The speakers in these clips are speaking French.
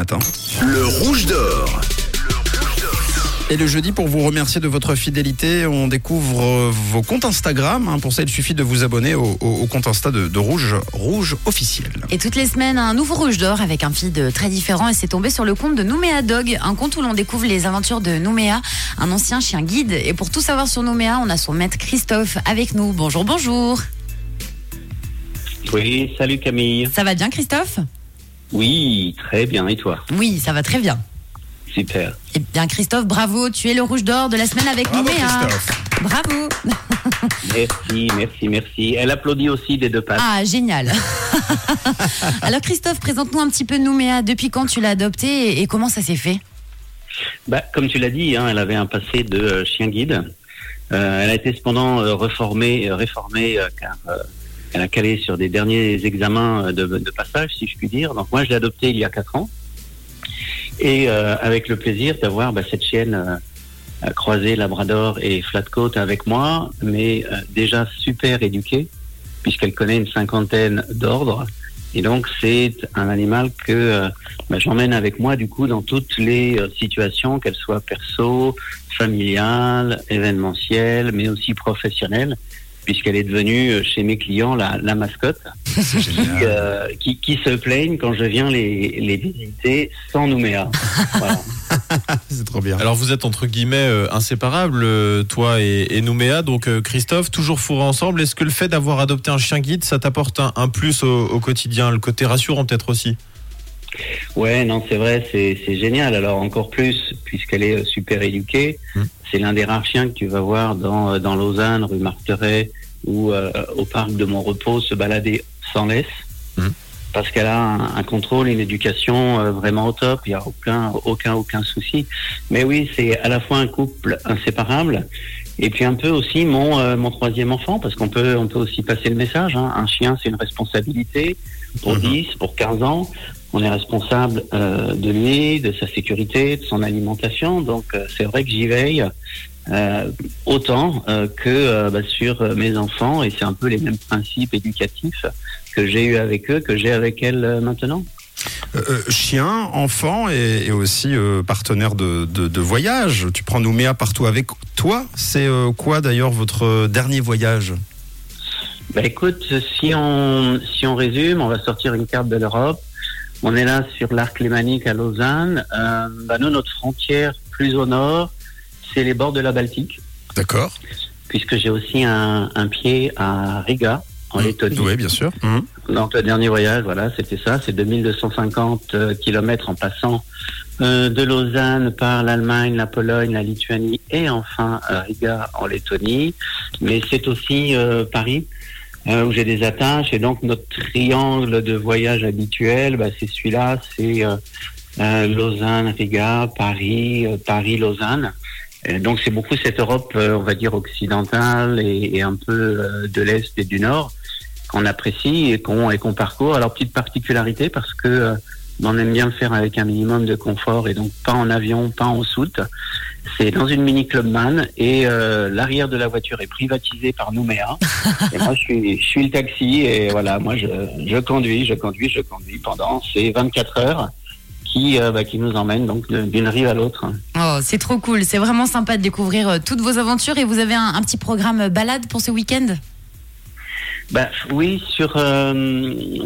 Attends. Le rouge d'or. Et le jeudi, pour vous remercier de votre fidélité, on découvre euh, vos comptes Instagram. hein. Pour ça, il suffit de vous abonner au, au- au compte Insta de, de Rouge, Rouge officiel. Et toutes les semaines, un nouveau rouge d'or avec un feed très différent. Et c'est tombé sur le compte de Nouméa Dog, un compte où l'on découvre les aventures de Nouméa, un ancien chien guide. Et pour tout savoir sur Nouméa, on a son maître Christophe avec nous. Bonjour, bonjour. Oui, salut Camille. Ça va bien, Christophe? Oui, très bien. Et toi? Oui, ça va très bien. Super. Eh bien, Christophe, bravo. Tu es le rouge d'or de la semaine avec Bravo, Nouméa. Christophe. Bravo. Merci, merci, merci. Elle applaudit aussi des deux pattes. Ah, génial. Alors, Christophe, présente-nous un petit peu Nouméa. Depuis quand tu l'as adopté et- et comment ça s'est fait? Bah, comme tu l'as dit, hein, elle avait un passé de euh, chien guide. Euh, elle a été cependant euh, reformée, réformée euh, car euh, elle a calé sur des derniers examens euh, de, passage, si je puis dire. Donc moi, je l'ai adoptée il y a quatre ans. Et euh, avec le plaisir d'avoir bah, cette chienne euh, euh, croisée, Labrador et Flatcoat avec moi, mais euh, déjà super éduquée, puisqu'elle connaît une cinquantaine d'ordres. Et donc, c'est un animal que euh, bah, j'emmène avec moi, du coup, dans toutes les situations, qu'elles soient perso, familiales, événementielles, mais aussi professionnelles, puisqu'elle est devenue, euh, chez mes clients, la, la mascotte qui, euh, qui, qui se plaignent quand je viens les, les visiter sans Nouméa. Voilà. C'est trop bien. Alors vous êtes entre guillemets euh, inséparables, euh, toi et, et Nouméa. Donc euh, Christophe, toujours fourré ensemble. Est-ce que le fait d'avoir adopté un chien guide, ça t'apporte un, un plus au, au quotidien, le côté rassurant peut-être aussi? Ouais, non, c'est vrai, c'est génial. Alors encore plus, puisqu'elle est euh, super éduquée, Mm. c'est l'un des rares chiens que tu vas voir dans, euh, dans Lausanne, rue Marteret, ou euh, au parc de Mon Repos se balader sans laisse. Mm. Parce qu'elle a un, un contrôle, une éducation euh, vraiment au top, il n'y a aucun, aucun, aucun souci. Mais oui, c'est à la fois un couple inséparable, et puis un peu aussi mon, euh, mon troisième enfant, parce qu'on peut, on peut aussi passer le message. hein. Un chien, c'est une responsabilité pour Mhm. 10, pour 15 ans. On est responsable euh, de lui, de sa sécurité, de son alimentation. Donc euh, c'est vrai que j'y veille euh, autant que bah, sur mes enfants, et c'est un peu les mêmes principes éducatifs que j'ai eu avec eux, que j'ai avec elle euh, maintenant. Chien, enfant et, et aussi partenaire de, de- de voyage. Tu prends Nouméa partout avec toi. C'est quoi d'ailleurs votre dernier voyage? Bah écoute, si on si on résume, on va sortir une carte de l'Europe. On est là sur l'arc lémanique à Lausanne. Euh, bah nous, notre frontière plus au nord, c'est les bords de la Baltique, D'accord. puisque j'ai aussi un, un pied à Riga, en Lettonie. Oui, bien sûr. Mhm. Donc le dernier voyage, voilà, c'était ça, c'est 2250 kilomètres en passant euh, de Lausanne par l'Allemagne, la Pologne, la Lituanie et enfin euh, Riga en Lettonie. Mais c'est aussi euh, Paris euh, où j'ai des attaches et donc notre triangle de voyage habituel, bah, c'est celui-là, c'est euh, euh, Lausanne, Riga, Paris, euh, Paris, Lausanne. Donc c'est beaucoup cette Europe, euh, on va dire occidentale et, et un peu de l'est et du nord qu'on apprécie et qu'on qu'on parcourt. Alors petite particularité parce que on aime bien le faire avec un minimum de confort et donc pas en avion, pas en soute. C'est dans une mini clubman et euh, l'arrière de la voiture est privatisé par Nouméa. et moi je suis je suis le taxi et voilà moi je je conduis, je conduis, je conduis pendant ces 24 heures qui euh, bah, qui nous emmènent donc d'une rive à l'autre. Oh, c'est trop cool. C'est vraiment sympa de découvrir euh, toutes vos aventures. Et vous avez un, un petit programme euh, balade pour ce week-end? Bah, oui, sur,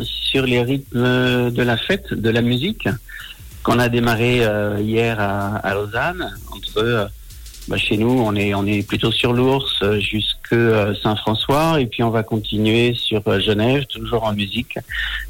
sur les rythmes de la fête, de la musique, qu'on a démarré euh, hier à, Lausanne. Entre, euh, bah, chez nous, on est, on est plutôt sur l'ours euh, jusque Saint-François, et puis on va continuer sur Genève, toujours en musique,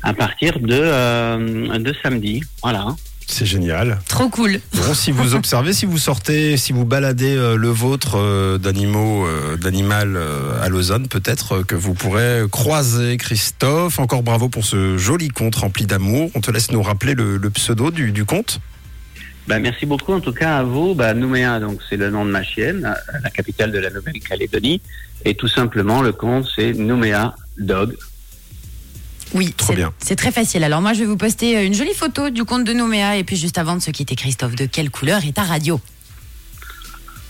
à partir de, de samedi. Voilà. C'est génial. Trop cool. Bon, si vous observez, si vous sortez, si vous baladez euh, le vôtre euh, d'animaux, euh, d'animal euh, à Lausanne, peut-être euh, que vous pourrez croiser Christophe. Encore bravo pour ce joli conte rempli d'amour. On te laisse nous rappeler le, le pseudo du, du conte. Bah, merci beaucoup en tout cas à vous. Bah, Nouméa, donc c'est le nom de ma chienne, la capitale de la Nouvelle-Calédonie. Et tout simplement, le compte, c'est Nouméa Dog. Oui, Trop bien. C'est très facile. Alors moi, je vais vous poster euh, une jolie photo du compte de Nouméa. Et puis juste avant de se quitter, Christophe, de quelle couleur est ta radio?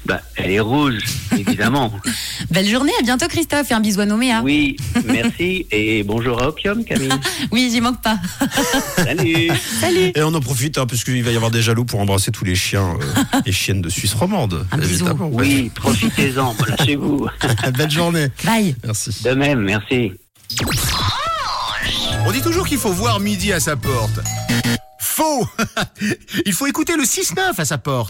Bah, elle est rouge, évidemment. Belle journée, à bientôt Christophe et un bisou à Nouméa. Oui, merci et bonjour à Opium, Camille. Oui, j'y manque pas. Salut. Salut. Et on en profite, hein, puisqu'il va y avoir des jaloux pour embrasser tous les chiens euh, et chiennes de Suisse romande. Un bisou. Oui, profitez-en, voilà chez vous. Belle journée. Bye. Merci. De même, merci. On dit toujours qu'il faut voir midi à sa porte. Faux Il faut écouter le 6-9 à sa porte.